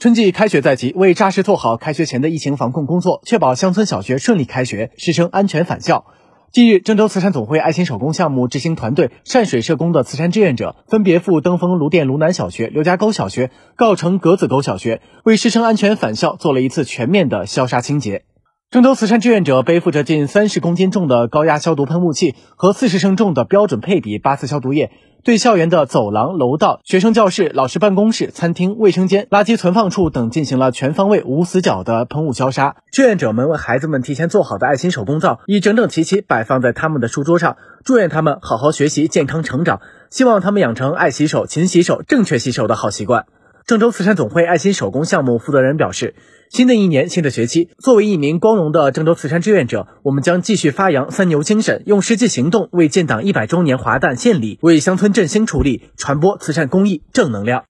春季开学在即，为扎实做好开学前的疫情防控工作，确保乡村小学顺利开学，师生安全返校。近日，郑州慈善总会爱心手工项目执行团队善水社工的慈善志愿者，分别赴登封卢店卢南小学、刘家沟小学、告城格子沟小学，为师生安全返校做了一次全面的消杀清洁。郑州慈善志愿者背负着近三十公斤重的高压消毒喷雾器和四十升重的标准配比八四消毒液。对校园的走廊、楼道、学生教室、老师办公室、餐厅、卫生间、垃圾存放处等进行了全方位、无死角的喷雾消杀。志愿者们为孩子们提前做好的爱心手工皂，已整整齐齐摆放在他们的书桌上，祝愿他们好好学习、健康成长，希望他们养成爱洗手、勤洗手、正确洗手的好习惯。郑州慈善总会爱心手工项目负责人表示，新的一年新的学期，作为一名光荣的郑州慈善志愿者，我们将继续发扬三牛精神，用实际行动为建党一百周年华诞献礼，为乡村振兴出力，传播慈善公益正能量。